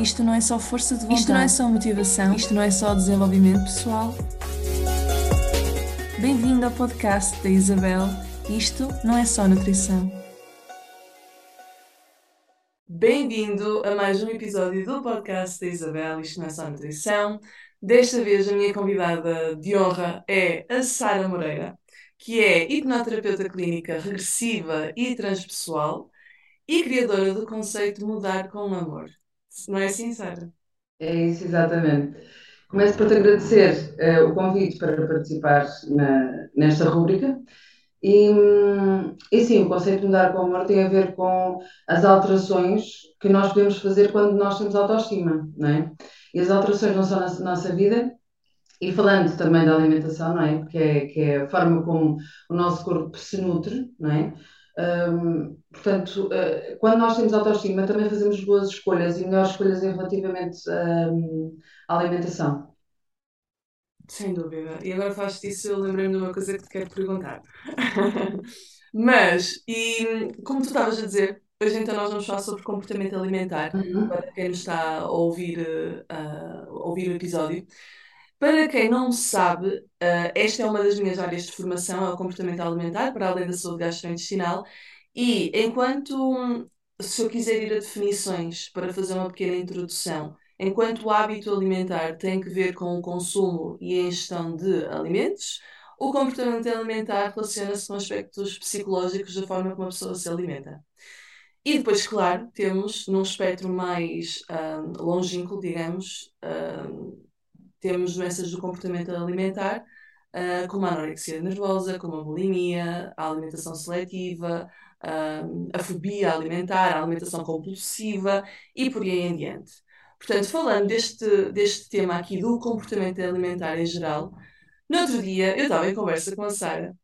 Isto não é só força de vontade. Isto não é só motivação. Isto não é só desenvolvimento pessoal. Bem-vindo ao podcast da Isabel. Isto não é só nutrição. Bem-vindo a mais um episódio do podcast da Isabel. Isto não é só nutrição. Desta vez a minha convidada de honra é a Sara Moreira, que é hipnoterapeuta clínica regressiva e transpessoal e criadora do conceito Mudar com Amor. Não é Sara? É isso, exatamente. Começo por te agradecer eh, o convite para participar na- nesta rúbrica. E, e sim, o conceito de mudar com amor tem a ver com as alterações que nós podemos fazer quando nós temos autoestima, não é? E as alterações não são na nossa vida, e falando também da alimentação, não é? Que é, que é a forma como o nosso corpo se nutre, não é? Hum, portanto, eh, quando nós temos autoestima, também fazemos boas escolhas e melhores escolhas em relativamente hum, à alimentação. Sem dúvida. E agora fazes disso, eu lembrei-me de uma coisa que te quero perguntar. Mas, e como tu estavas a dizer, hoje então nós vamos falar sobre comportamento alimentar, Uhum. para quem nos está a ouvir, a ouvir o episódio. Para quem não sabe, eh, esta é uma das minhas áreas de formação, é o comportamento alimentar, para além da saúde gastrointestinal. E enquanto, se eu quiser ir a definições para fazer uma pequena introdução, enquanto o hábito alimentar tem que ver com o consumo e a ingestão de alimentos, o comportamento alimentar relaciona-se com aspectos psicológicos da forma como a pessoa se alimenta. E depois, claro, temos num espectro mais ah, longínquo, digamos, ah, temos doenças do comportamento alimentar, ah, como a anorexia nervosa, como a bulimia, a alimentação seletiva, ah, a fobia alimentar, a alimentação compulsiva e por aí em diante. Portanto, falando deste, deste tema aqui do comportamento alimentar em geral, no outro dia eu estava em conversa com a Sara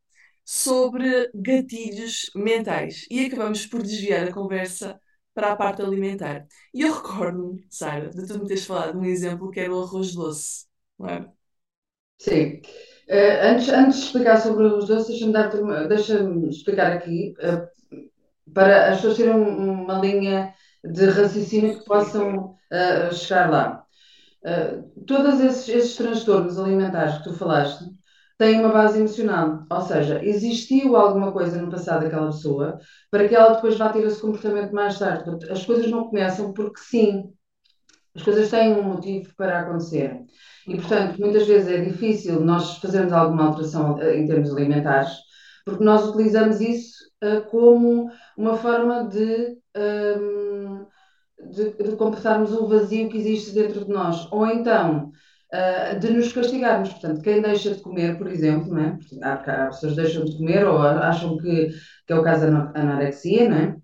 sobre gatilhos mentais e acabamos por desviar a conversa para a parte alimentar. E eu recordo-me, Sara, de tu me teres falado de um exemplo que era o arroz doce, não é? Sim. Eh, antes, antes de explicar sobre os doces, deixa-me deixa-me explicar aqui, eh, para as pessoas terem um- uma linha de raciocínio que possam eh, chegar lá. Uh, todos esses, esses transtornos alimentares que tu falaste têm uma base emocional, ou seja, existiu alguma coisa no passado daquela pessoa para que ela depois vá ter esse comportamento mais tarde. As coisas não começam porque sim, as coisas têm um motivo para acontecer. E, portanto, muitas vezes é difícil nós fazermos alguma alteração uh, em termos alimentares, porque nós utilizamos isso uh, como uma forma de. um, de, de completarmos um vazio que existe dentro de nós, ou então uh, de nos castigarmos. Portanto, quem deixa de comer, por exemplo, não é? há, há pessoas que deixam de comer ou acham que, que é o caso da anorexia, não é?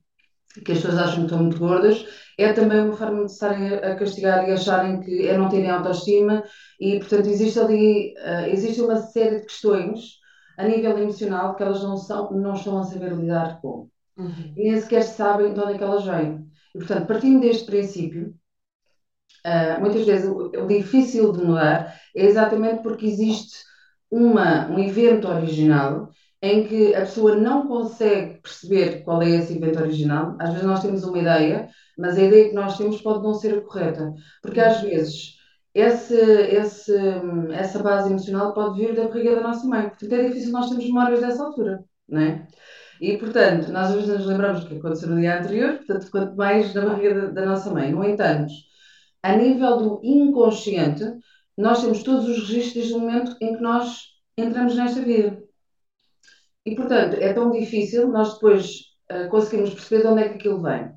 que as pessoas acham que estão muito gordas, é também uma forma de estarem a castigar e acharem que é não terem autoestima e, portanto, existe ali, uh, existe uma série de questões a nível emocional que elas não, são, não estão a saber lidar com. Uhum. E nem sequer sabem de onde é que elas vêm. E, portanto, partindo deste princípio, uh, muitas vezes o, o, difícil de mudar é exatamente porque existe uma, um evento original em que a pessoa não consegue perceber qual é esse evento original. Às vezes nós temos uma ideia, mas a ideia que nós temos pode não ser a correta, porque às vezes esse, esse, essa base emocional pode vir da barriga da nossa mãe. Portanto, é difícil nós termos memórias dessa altura, não é? E, portanto, nós às vezes nos lembramos do que aconteceu no dia anterior, portanto, quanto mais na barriga da, da nossa mãe. No entanto, a nível do inconsciente, nós temos todos os registros desde o momento em que nós entramos nesta vida. E, portanto, é tão difícil nós depois uh, perceber de onde é que aquilo vem.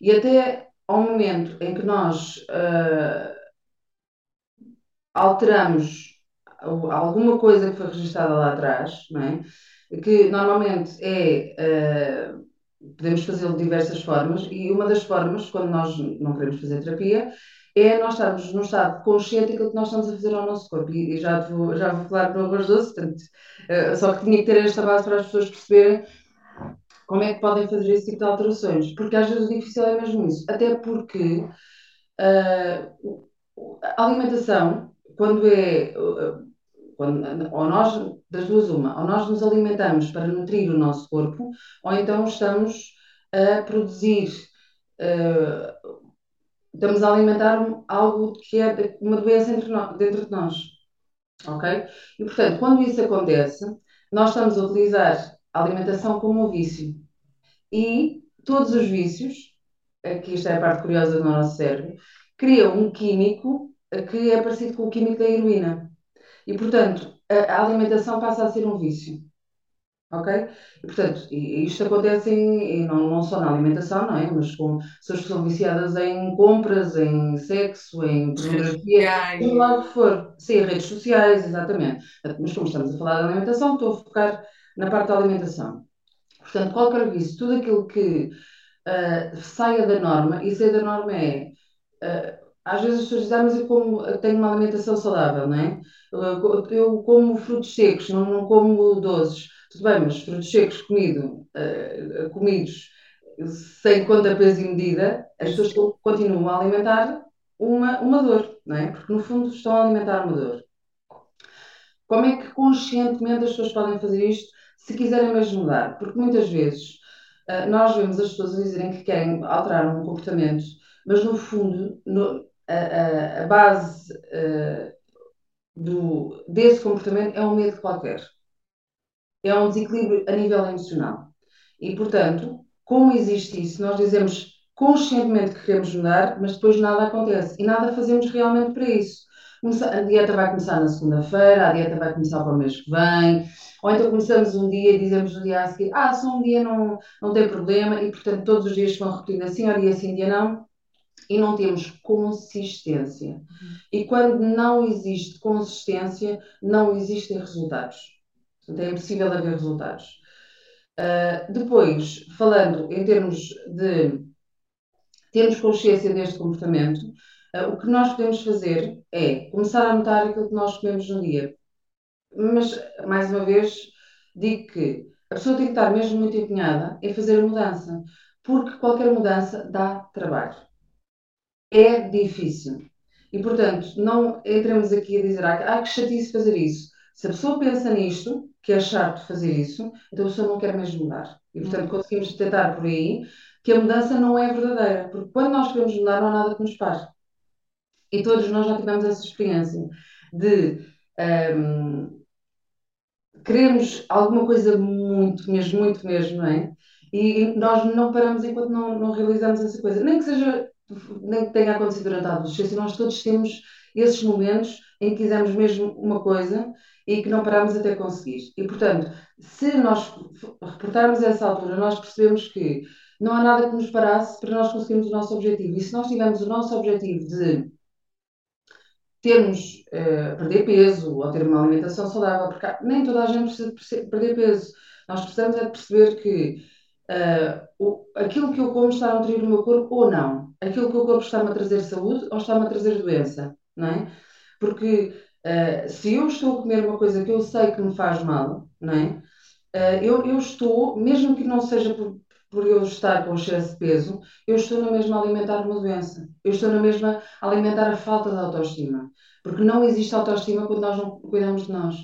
E até ao momento em que nós uh, alteramos alguma coisa que foi registada lá atrás, não é? que normalmente é. Uh, podemos fazê-lo de diversas formas, e uma das formas, quando nós não queremos fazer terapia, é nós estarmos num estado consciente daquilo que nós estamos a fazer ao nosso corpo. E, e já, vou, já vou falar no arroz doce, portanto, uh, só que tinha que ter esta base para as pessoas perceberem como é que podem fazer esse tipo de alterações. Porque às vezes o difícil é mesmo isso. Até porque uh, a alimentação, quando é. Quando, ou nós, das duas, uma, ou nós nos alimentamos para nutrir o nosso corpo, ou então estamos a produzir uh, estamos a alimentar algo que é uma doença dentro de nós, ok? E, portanto, quando isso acontece, nós estamos a utilizar a alimentação como um vício. E todos os vícios, aqui é a parte curiosa do nosso cérebro, criam um químico eh, que é parecido com o químico da heroína. E, portanto, a alimentação passa a ser um vício. Ok? E, portanto, isto acontece em, em- não, não só na alimentação, não é? Mas com pessoas que são viciadas em compras, em sexo, em pornografia, seja sociais. lá o que for. Sim, redes sociais, exatamente. Mas como estamos a falar de alimentação, estou a focar na parte da alimentação. Portanto, qualquer vício, tudo aquilo que ah, saia da norma, e sair da norma é. ah, às vezes as pessoas dizem, ah, mas eu como, tenho uma alimentação saudável, não é? Eu, como frutos secos, não, não como doces. Tudo bem, mas frutos secos comido, ah, comidos sem conta, peso e medida, as pessoas continuam a alimentar uma, uma dor, não é? Porque no fundo estão a alimentar uma dor. Como é que conscientemente as pessoas podem fazer isto se quiserem mesmo mudar? Porque muitas vezes ah, nós vemos as pessoas dizerem que querem alterar um comportamento, mas no fundo no- a, a- base ah, do, desse comportamento é um medo qualquer. É um desequilíbrio a nível emocional. E, portanto, como existe isso, nós dizemos conscientemente que queremos mudar, mas depois nada acontece e nada fazemos realmente para isso. A dieta vai começar na segunda-feira, a dieta vai começar para o mês que vem, ou então começamos um dia e dizemos no dia a seguir, ah, só um dia não, não tem problema, e portanto todos os dias vão repetindo assim, ao dia sim, dia não, e não temos consistência. E quando não existe consistência, não existem resultados. Portanto, é impossível haver resultados. Uh, depois, falando em termos de termos consciência deste comportamento, uh, o que nós podemos fazer é começar a notar aquilo que nós comemos no dia. Mas, mais uma vez, digo que a pessoa tem que estar mesmo muito empenhada em fazer a mudança, porque qualquer mudança dá trabalho. É difícil. E, portanto, não entremos aqui a dizer, ah, que chatice fazer isso. Se a pessoa pensa nisto, que é chato fazer isso, então a pessoa não quer mesmo mudar. E, portanto, conseguimos detectar por aí que a mudança não é verdadeira, porque quando nós queremos mudar, não há nada que nos pare. E todos nós já tivemos essa experiência de um, queremos alguma coisa muito, mesmo, muito mesmo, não é? E nós não paramos enquanto não, não realizamos essa coisa. Nem que seja, nem que tenha acontecido durante a adolescência, nós todos temos esses momentos em que quisemos mesmo uma coisa e que não paramos até conseguir. E, portanto, se nós reportarmos essa altura, nós percebemos que não há nada que nos parasse para nós conseguirmos o nosso objetivo. E se nós tivermos o nosso objetivo de termos, uh, perder peso ou ter uma alimentação saudável, porque nem toda a gente precisa perder peso. Nós precisamos é perceber que uh, o, aquilo que eu como está a nutrir o meu corpo ou não. Aquilo que eu como está-me a trazer saúde ou está-me a trazer doença, não é? Porque uh, se eu estou a comer uma coisa que eu sei que me faz mal, não é? eu, eu estou, mesmo que não seja por, por eu estar com excesso de peso, eu estou na mesma a alimentar uma doença. Eu estou na mesma a alimentar a falta de autoestima. Porque não existe autoestima quando nós não cuidamos de nós.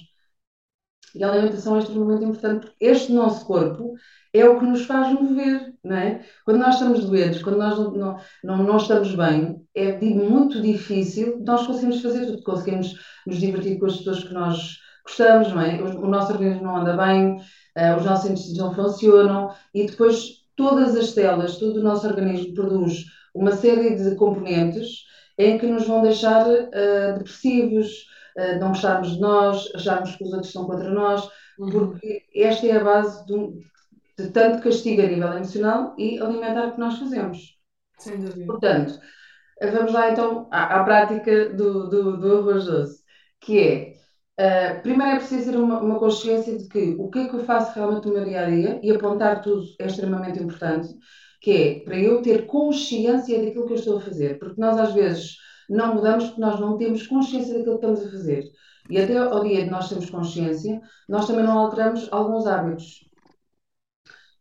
E a alimentação é extremamente importante, porque este nosso corpo é o que nos faz mover, não é? Quando nós estamos doentes, quando nós não, não, não estamos bem, é muito difícil nós conseguimos fazer tudo. Conseguimos nos divertir com as pessoas que nós gostamos, não é? O, o nosso organismo não anda bem, uh, os nossos intestinos não funcionam e depois todas as células, todo o nosso organismo produz uma série de componentes em que nos vão deixar uh, depressivos, não gostarmos de nós, acharmos que os outros estão contra nós, uhum. porque esta é a base de, um, de, tanto castigo a nível emocional e alimentar que nós fazemos. Sem dúvida. Portanto, vamos lá então à, à prática do, do, do arroz doce, que é Uh, primeiro é preciso ter uma, uma, consciência de que o que é que eu faço realmente no meu dia a dia e apontar tudo é extremamente importante, que é para eu ter consciência daquilo que eu estou a fazer, porque nós às vezes não mudamos porque nós não temos consciência daquilo que estamos a fazer. E até ao dia de nós termos consciência, nós também não alteramos alguns hábitos.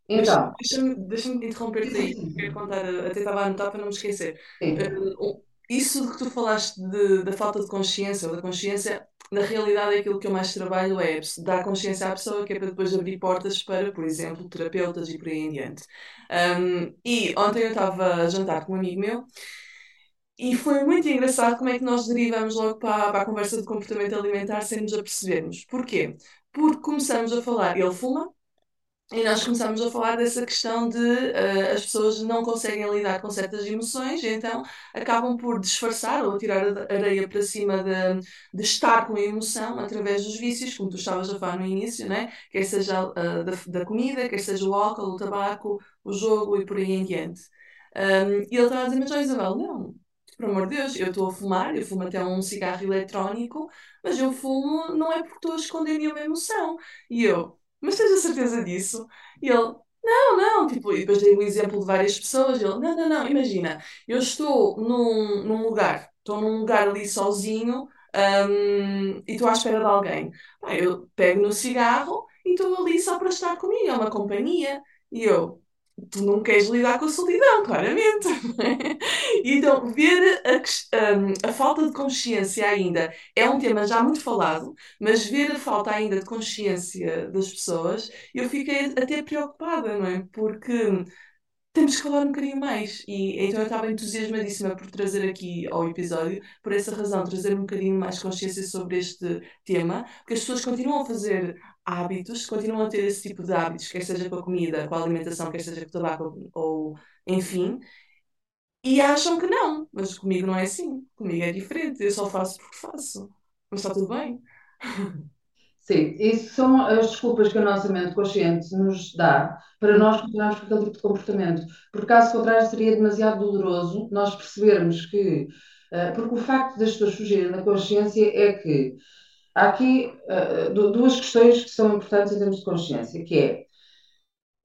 Então. Deixa-me deixa interromper-te aí, quero contar, até estava a anotar para não me esquecer. Uh, isso que tu falaste de, da falta de consciência, ou da consciência, na realidade, aquilo que eu mais trabalho é dar consciência à pessoa, que é para depois abrir portas para, por exemplo, terapeutas e por aí em diante. Um, e ontem eu estava a jantar com um amigo meu e foi muito engraçado como é que nós derivamos logo para, para a conversa de comportamento alimentar sem nos apercebermos. Porquê? Porque começamos a falar, ele fuma, e nós começamos a falar dessa questão de uh, as pessoas não conseguem lidar com certas emoções, e então acabam por disfarçar ou tirar a areia para cima de, de estar com a emoção através dos vícios, como tu estavas a falar no início, né? quer seja uh, da, da, comida, quer seja o álcool, o tabaco, o jogo e por aí em diante. Um, e ele estava a dizer, mas Isabel, não, por amor de Deus, eu estou a fumar, eu fumo até um cigarro eletrónico, mas eu fumo não é porque estou a esconder nenhuma emoção. E eu, mas tens a certeza disso? E ele, não, não, tipo, e depois dei o exemplo de várias pessoas, ele, não, não, não, imagina, eu estou num, num lugar, estou num lugar ali sozinho, hum, e estou à espera de alguém. Pá, eu pego no cigarro e estou ali só para estar comigo, é uma companhia. E eu, tu não queres lidar com a solidão, claramente. então, ver a, um, a, falta de consciência ainda é um tema já muito falado, mas ver a falta ainda de consciência das pessoas, eu fiquei até preocupada, não é? Porque temos que falar um bocadinho mais. E então eu estava entusiasmadíssima por trazer aqui ao episódio, por essa razão, trazer um bocadinho mais consciência sobre este tema, porque as pessoas continuam a fazer hábitos, continuam a ter esse tipo de hábitos, quer seja com a comida, com a alimentação, quer seja com o tabaco ou, enfim, e acham que não, mas comigo não é assim, comigo é diferente, eu só faço porque faço, mas está tudo bem. Sim, isso são as desculpas que a nossa mente consciente nos dá para nós continuarmos com aquele tipo de comportamento. Porque, caso contrário, seria demasiado doloroso nós percebermos que. Uh, porque o facto das pessoas fugirem da consciência é que há aqui uh, duas questões que são importantes em termos de consciência, que é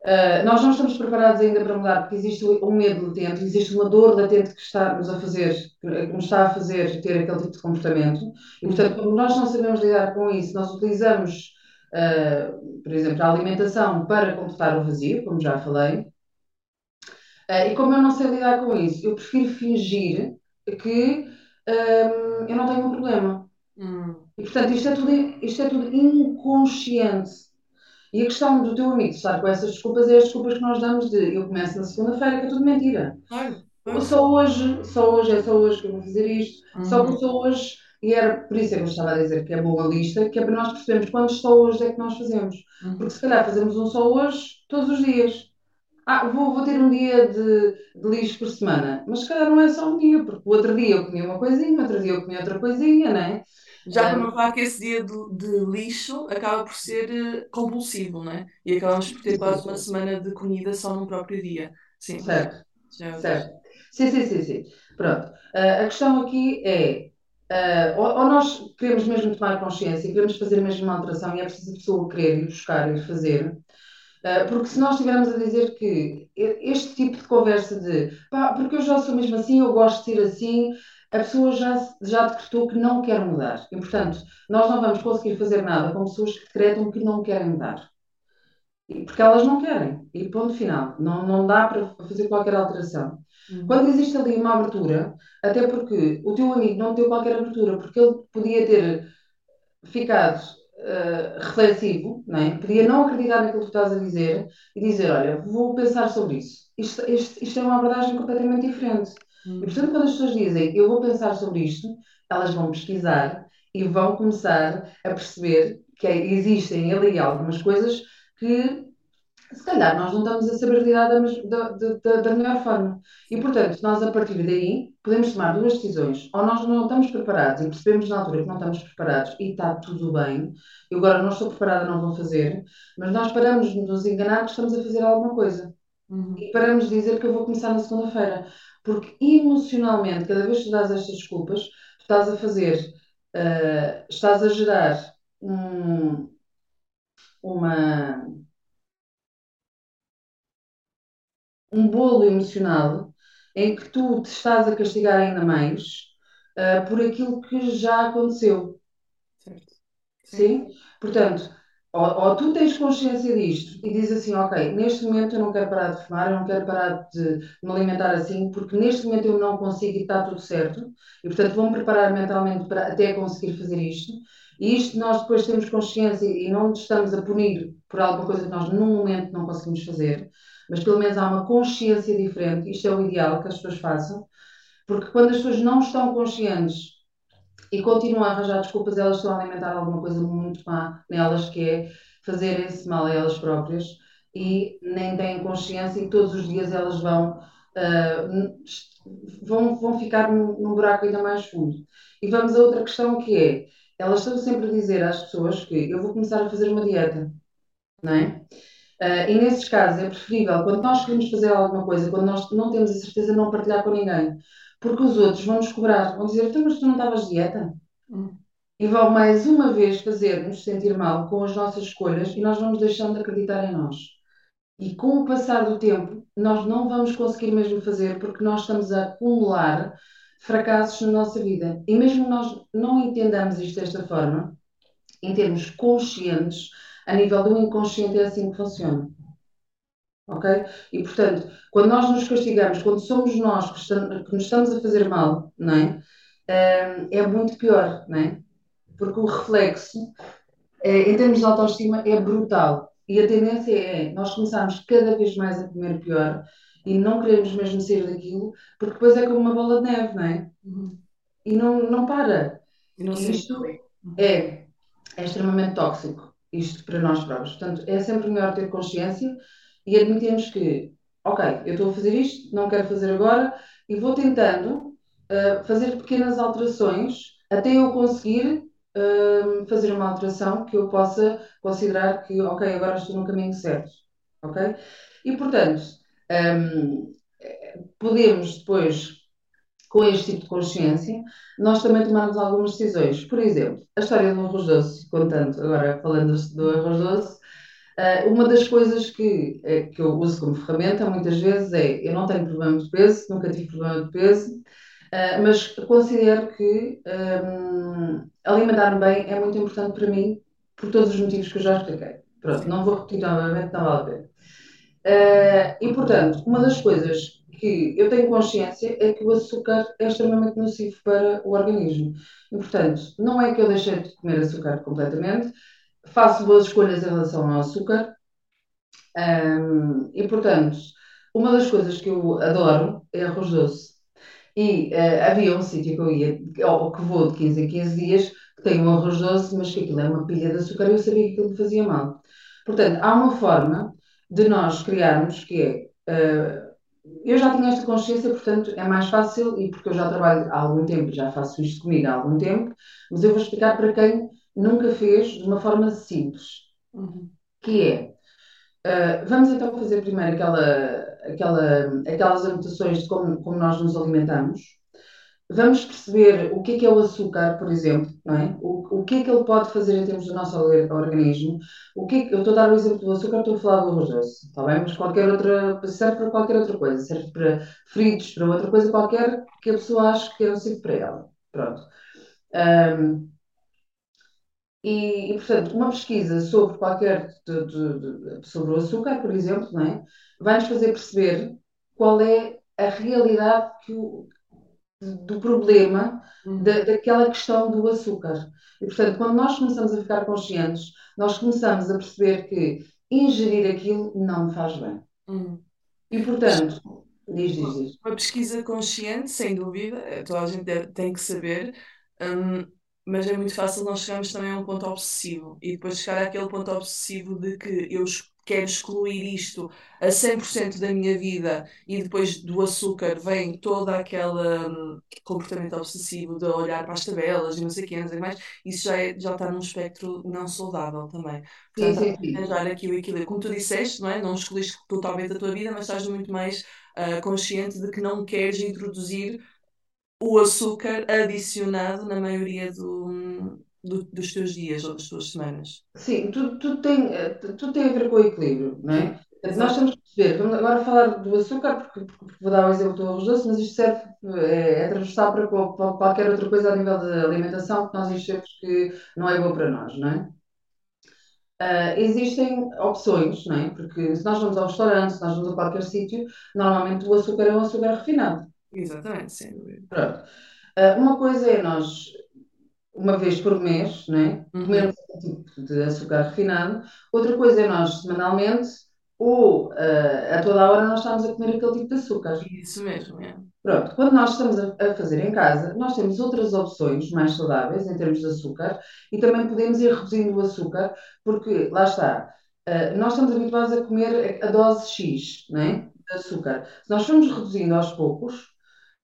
Uh, nós não estamos preparados ainda para mudar, porque existe um medo latente, existe uma dor latente que está-nos a fazer, que nos está a fazer ter aquele tipo de comportamento. E, portanto, como nós não sabemos lidar com isso, nós utilizamos, uh, por exemplo, a alimentação para completar o vazio, como já falei. E como eu não sei lidar com isso, eu prefiro fingir que eu não tenho um problema. Hum. E, portanto, isto é tudo, isto é tudo inconsciente. E a questão do teu amigo estar com essas desculpas é as desculpas que nós damos de eu começo na segunda-feira, que é tudo mentira. Claro. Só hoje, só hoje, é só hoje que eu vou fazer isto, uhum. só que só hoje, e era por isso é que eu estava a dizer que é boa a lista, que é para nós percebermos quantos só hoje é que nós fazemos. Uhum. Porque se calhar fazemos um só hoje todos os dias. Ah, vou, vou ter um dia de, de lixo por semana, mas se calhar não é só um dia, porque o outro dia eu comia uma coisinha, outro dia eu comia outra coisinha, não é? Já para não falar que esse dia de, de, lixo acaba por ser uh, compulsivo, não é? E acabamos por ter quase uma semana de comida só num próprio dia. Sim. Certo. Já é certo. Sim, sim, sim, sim. Pronto. Uh, a questão aqui é. Uh, ou, ou, nós queremos mesmo tomar consciência, queremos fazer mesmo uma alteração e é preciso a pessoa querer ir buscar e fazer, porque se nós estivermos a dizer que este tipo de conversa de pá, porque eu já sou mesmo assim, eu gosto de ser assim, a pessoa já, já decretou que não quer mudar. E, portanto, nós não vamos conseguir fazer nada com pessoas que decretam que não querem mudar. Porque elas não querem. E ponto final. Não, não dá para fazer qualquer alteração. Uhum. Quando existe ali uma abertura, até porque o teu amigo não deu qualquer abertura, porque ele podia ter ficado uh, reflexivo, não é? podia não acreditar naquilo que tu estás a dizer e dizer: Olha, vou pensar sobre isso. Isto, isto, isto é uma abordagem completamente diferente. E portanto, quando as pessoas dizem eu vou pensar sobre isto, elas vão pesquisar e vão começar a perceber que existem ali algumas coisas que se calhar nós não estamos a saber lidar da, da, da, melhor forma. E portanto, nós a partir daí podemos tomar duas decisões. Ou nós não estamos preparados e percebemos na altura que não estamos preparados e está tudo bem. Eu agora não estou preparada, não vou fazer. Mas nós paramos de nos enganar que estamos a fazer alguma coisa. Uhum. E paramos de dizer que eu vou começar na segunda-feira. Porque emocionalmente, cada vez que tu dás estas desculpas, tu estás a fazer, uh, estás a gerar um, uma, um bolo emocional em que tu te estás a castigar ainda mais uh, por aquilo que já aconteceu. Certo. Sim? Portanto, ou, ou, tu tens consciência disto e dizes assim, ok, neste momento eu não quero parar de fumar, eu não quero parar de, me alimentar assim, porque neste momento eu não consigo e está tudo certo, e portanto vou-me preparar mentalmente para até conseguir fazer isto, e isto nós depois temos consciência e não estamos a punir por alguma coisa que nós num momento não conseguimos fazer, mas pelo menos há uma consciência diferente, isto é o ideal que as pessoas façam, Porque quando as pessoas não estão conscientes e continuam a arranjar desculpas, elas estão a alimentar alguma coisa muito má nelas, que é fazer esse mal a elas próprias e nem têm consciência e todos os dias elas vão, uh, vão, vão ficar num, num buraco ainda mais fundo. E vamos a outra questão que é, elas estão sempre a dizer às pessoas que eu vou começar a fazer uma dieta, não é? Uh, e nesses casos é preferível, quando nós queremos fazer alguma coisa, quando nós não temos a certeza, não partilhar com ninguém. Porque os outros vão nos cobrar, vão dizer, então, mas tu não estavas de dieta? Hum. E vão mais uma vez fazer-nos sentir mal com as nossas escolhas e nós vamos deixando de acreditar em nós. E com o passar do tempo, nós não vamos conseguir mesmo fazer porque nós estamos a acumular fracassos na nossa vida. E mesmo nós não entendamos isto desta forma, em termos conscientes, a nível do inconsciente é assim que funciona. Ok? E portanto, quando nós nos castigamos, quando somos nós que, estamos, que nos estamos a fazer mal, não é? É muito pior, não é? Porque o reflexo, é, em termos de autoestima, é brutal. E a tendência é nós começarmos cada vez mais a comer pior e não queremos mesmo sair daquilo, porque depois é como uma bola de neve, não é? Uhum. E não, não para. E não e isto é, é extremamente tóxico, isto para nós próprios. Portanto, é sempre melhor ter consciência e admitirmos que, ok, eu estou a fazer isto, não quero fazer agora, e vou tentando uh, fazer pequenas alterações até eu conseguir uh, fazer uma alteração que eu possa considerar que, ok, agora estou no caminho certo. Ok? E, portanto, um, podemos depois, com este tipo de consciência, nós também tomarmos algumas decisões. Por exemplo, a história do arroz doce, contando agora falando do arroz doce, uma das coisas que, eh, que eu uso como ferramenta muitas vezes é eu não tenho problema de peso, nunca tive problema de peso, uh, mas considero que um, alimentar-me bem é muito importante para mim por todos os motivos que eu já expliquei. Pronto, não vou repetir novamente, não vale a pena. Uh, e, portanto, uma das coisas que eu tenho consciência é que o açúcar é extremamente nocivo para o organismo. E, portanto, não é que eu deixei de comer açúcar completamente, faço boas escolhas em relação ao açúcar. Um, e, portanto, uma das coisas que eu adoro é arroz doce. E uh, havia um sítio que eu ia, ou que vou de 15 em 15 dias, que tem um arroz doce, mas que aquilo é uma pilha de açúcar e eu sabia que aquilo me fazia mal. Portanto, há uma forma de nós criarmos, que é. Uh, eu já tinha esta consciência, portanto é mais fácil, e porque eu já trabalho há algum tempo, já faço isto comigo há algum tempo, mas eu vou explicar para quem nunca fez de uma forma simples. Uhum. Que é. Uh, vamos então fazer primeiro aquela, aquela, aquelas anotações de como, como nós nos alimentamos vamos perceber o que é que é o açúcar, por exemplo, não é? O, o que é que ele pode fazer em termos do nosso organismo. O que, é que eu estou a dar o exemplo do açúcar, estou a falar do arroz doce, está bem? Mas qualquer outra, serve para qualquer outra coisa, serve para fritos, para outra coisa qualquer que a pessoa ache que é nocivo para ela. Pronto. Um, e, e, portanto, uma pesquisa sobre qualquer, de, de, de, sobre o açúcar, por exemplo, não é? vai-nos fazer perceber qual é a realidade o, do problema uhum. da, daquela questão do açúcar. E, portanto, quando nós começamos a ficar conscientes, nós começamos a perceber que ingerir aquilo não faz bem. Uhum. E, portanto, diz, diz, diz. Uma pesquisa consciente, sem dúvida, toda a gente tem que saber, um, mas é muito fácil nós chegarmos também a um ponto obsessivo e depois chegar àquele ponto obsessivo de que eu quero excluir isto a 100% da minha vida e depois do açúcar vem todo aquele um, comportamento obsessivo de olhar para as tabelas e não sei o que, não sei mais, isso já, é, já está num espectro não saudável também. Portanto, sim, sim, sim. arranjar aqui o equilíbrio. Como tu disseste, não é? Não escolheste totalmente a tua vida, mas estás muito mais uh, consciente de que não queres introduzir o açúcar adicionado na maioria do, do, dos teus dias ou das tuas semanas. Sim, tudo, tudo, tem, eh, tudo tem a ver com o equilíbrio, não é? Nós temos que perceber, vamos agora falar do açúcar, porque, porque vou dar o exemplo do arroz doce, mas isto serve, é, é transversal para, para, qualquer outra coisa a nível de alimentação que nós achamos que não é boa para nós, não é? Uh, existem opções, não é? Porque se nós vamos ao restaurante, se nós vamos a qualquer sítio, normalmente o açúcar é um açúcar refinado. Exatamente, sem dúvida. Pronto. Uh, uma coisa é nós uma vez por mês, né? Uhum. comermos um tipo de açúcar refinado. Outra coisa é nós, semanalmente, ou uh, a toda a hora, nós estamos a comer aquele tipo de açúcar. Isso mesmo, é. Pronto, quando nós estamos a, a fazer em casa, nós temos outras opções mais saudáveis em termos de açúcar e também podemos ir reduzindo o açúcar, porque lá está, uh, nós estamos habituados a comer a dose X, não é? De açúcar. Se nós formos reduzindo aos poucos,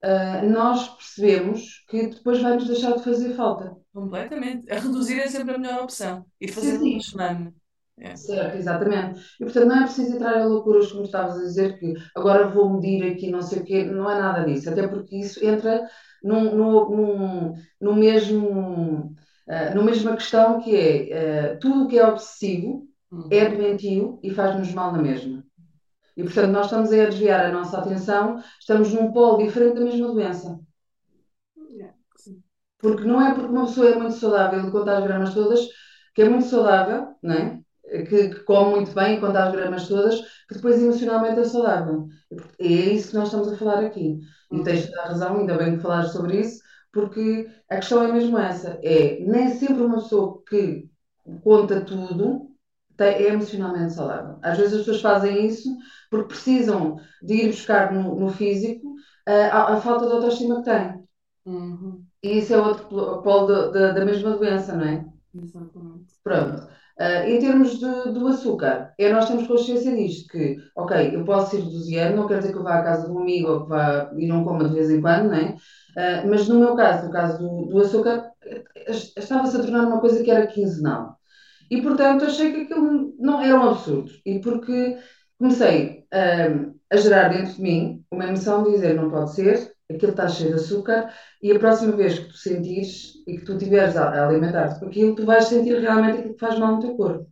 uh, nós percebemos que depois vai nos deixar de fazer falta. Completamente. A reduzir é sempre a melhor opção. Ir fazendo Sim, sim. semana. É. Certo, exatamente. E portanto não é preciso entrar em loucuras, como estavas a dizer, que agora vou medir aqui não sei o quê, não é nada disso, até porque isso entra num, num, num, no mesmo, uh, numa mesma questão que é uh, tudo o que é obsessivo Uhum. é doentio e faz-nos mal na mesma. E portanto nós estamos a desviar a nossa atenção, estamos num polo diferente da mesma doença. Sim. Porque não é porque uma pessoa é muito saudável e conta as gramas todas, que é muito saudável, não é? Que, que come muito bem e conta as gramas todas, que depois emocionalmente é saudável. É isso que nós estamos a falar aqui. E Uhum. tens toda a razão, ainda bem que falaste sobre isso, porque a questão é mesmo essa: é nem sempre uma pessoa que conta tudo é emocionalmente saudável. Às vezes as pessoas fazem isso porque precisam de ir buscar no, no físico ah, a, a falta de autoestima que têm. Uhum. E isso é outro polo da, da- mesma doença, não é? Exatamente. Pronto. Ah, em termos de- do açúcar, é, nós temos consciência disto, que, ok, eu posso ir reduzindo, não quer dizer que eu vá à casa de um amigo ou que vá e não coma de vez em quando, não é? Ah, mas no meu caso, no caso do, do açúcar, eh, estava-se a tornar uma coisa que era quinzenal. E, portanto, achei que aquilo não era um absurdo. E porque comecei ah, a gerar dentro de mim uma emoção de dizer, não pode ser, aquilo está cheio de açúcar, e a próxima vez que tu sentires e que tu estiveres a, alimentar-te com aquilo, tu vais sentir realmente aquilo que faz mal no teu corpo.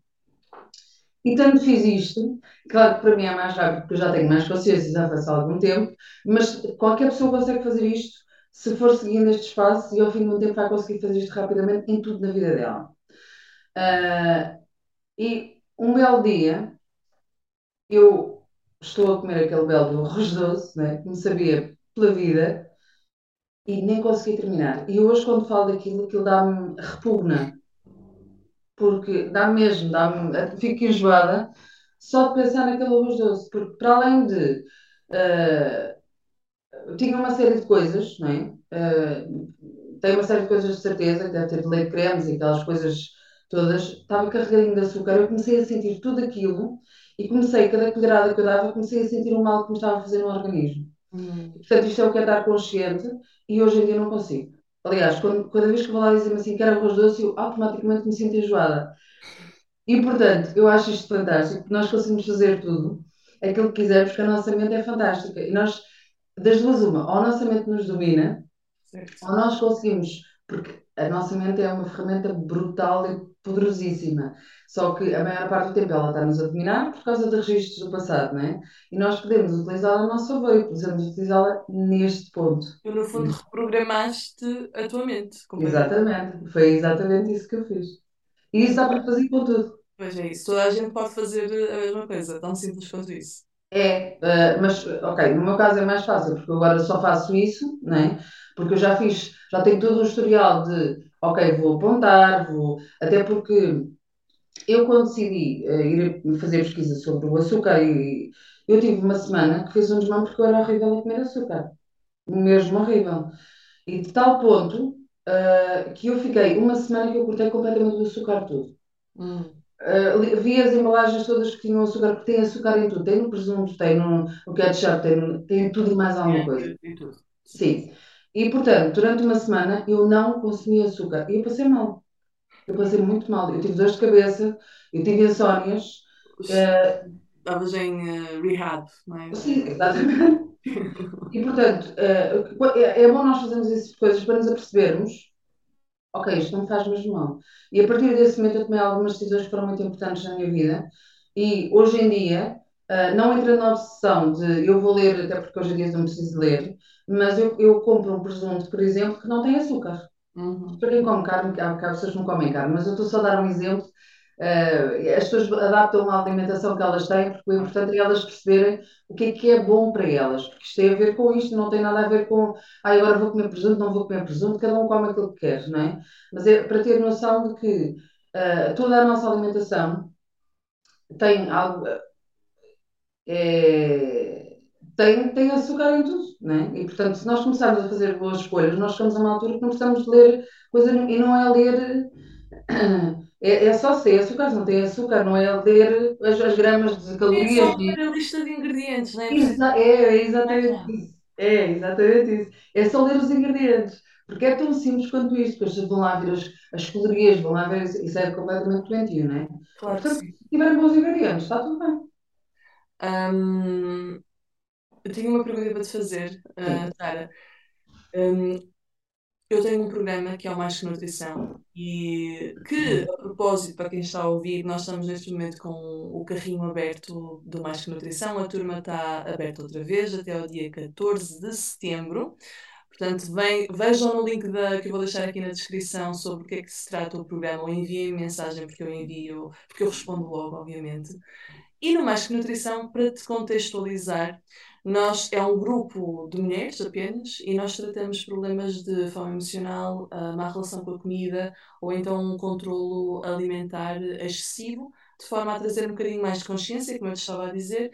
E tanto fiz isto, claro que para mim é mais rápido porque eu já tenho mais consciência, já faz algum tempo, mas qualquer pessoa consegue fazer isto se for seguindo estes passos e ao fim de um tempo vai conseguir fazer isto rapidamente em tudo na vida dela. Ah, e um belo dia, eu estou a comer aquele belo arroz doce, né, que me sabia pela vida, e nem consegui terminar. E hoje, quando falo daquilo, aquilo dá-me repugna, porque dá mesmo, dá-me, fico enjoada só de pensar naquele arroz doce, porque para além de. ah, tinha uma série de coisas, não é? Ah, tem uma série de coisas de certeza, deve ter de leite cremes e aquelas coisas todas. Estava carregadinho de açúcar, eu comecei a sentir tudo aquilo e comecei, cada colherada que eu dava, comecei a sentir o mal que me estava a fazer no organismo. Hum. Portanto, isto é o que é estar consciente e hoje em dia não consigo. Aliás, quando, cada vez que vou lá dizer-me assim, quero arroz doce, eu automaticamente me sinto enjoada. E, portanto, eu acho isto fantástico, porque nós conseguimos fazer tudo, aquilo que quisermos, porque a nossa mente é fantástica. E nós, das duas, uma, ou a nossa mente nos domina, Certo. ou nós conseguimos, porque a nossa mente é uma ferramenta brutal e poderosíssima. Só que a maior parte do tempo ela está-nos a dominar por causa de registros do passado, não é? E nós podemos utilizá-la a nosso favor podemos utilizá-la neste ponto. Tu, no fundo, reprogramaste a tua mente. completamente. Exatamente, foi exatamente isso que eu fiz. E isso dá para fazer com tudo. Pois é isso. Toda a gente pode fazer a mesma coisa. Tão simples quanto isso. É, eh, mas ok, no meu caso é mais fácil, porque agora só faço isso, não é? Porque eu já fiz, já tenho todo um historial de, ok, vou apontar, vou. Até porque eu, quando decidi eh, ir fazer pesquisa sobre o açúcar, e eu tive uma semana que fiz um desmame porque eu era horrível a comer açúcar, mesmo horrível. E de tal ponto eh, que eu fiquei uma semana que eu cortei completamente o açúcar todo. Hum. Uh, vi as embalagens todas que tinham açúcar, porque tem açúcar em tudo. Tem no presunto, tem no, no ketchup, tem, no- tem tudo e mais alguma coisa. E tudo. Sim. E, portanto, durante uma semana eu não consumi açúcar. E eu passei mal. Eu passei muito mal. Eu tive dores de cabeça, eu tive insónias. Eh, Estavas em eh, rehab, não é? sim, exatamente. E, portanto, eh, é, é bom nós fazermos essas coisas para nos apercebermos, ok, isto não me faz mesmo mal. E a partir desse momento eu tomei algumas decisões que foram muito importantes na minha vida. E hoje em dia, eh, não entra na obsessão de eu vou ler, até porque hoje em dia não preciso ler, mas eu, eu compro um presunto, por exemplo, que não tem açúcar. Uhum. Para quem come carne, há, há pessoas não comem carne, mas eu estou só a dar um exemplo. Eh, as pessoas adaptam a alimentação que elas têm, porque o importante é elas perceberem o que é que é bom para elas, porque isto tem a ver com isto, não tem nada a ver com, ah, agora vou comer presunto, não vou comer presunto, cada um come aquilo que quer, não é? Mas é para ter noção de que eh, toda a nossa alimentação tem algo, é, tem, tem açúcar em tudo, né? E portanto, se nós começarmos a fazer boas escolhas, nós chegamos a uma altura que não precisamos de ler coisa e não é ler. É, é só ser açúcar, não tem açúcar, não é ler as, as gramas de É calorias. só E, ver a lista de ingredientes, não é Exa- é, é exatamente nada. isso. É exatamente isso. É só ler os ingredientes. Porque é tão simples quanto isto. Depois vocês vão lá ver as, as calorias, vão lá ver. Isso é completamente doentio, não é? Claro portanto, se tiverem bons ingredientes, está tudo bem. Hum, eu tenho uma pergunta para te fazer, Sim. Sara. Hum, eu tenho um programa que é o Mais que Nutrição e que, a propósito, para quem está a ouvir, nós estamos neste momento com o carrinho aberto do Mais que Nutrição. A turma está aberta outra vez até ao dia 14 de setembro. Portanto, vem, vejam no link da, que eu vou deixar aqui na descrição sobre o que é que se trata o programa ou enviem mensagem porque eu envio, porque eu respondo logo, obviamente. E no Mais que Nutrição, para te contextualizar, nós é um grupo de mulheres apenas e nós tratamos problemas de fome emocional, a má relação com a comida ou então um controlo alimentar excessivo, de forma a trazer um bocadinho mais de consciência, como eu estava a dizer.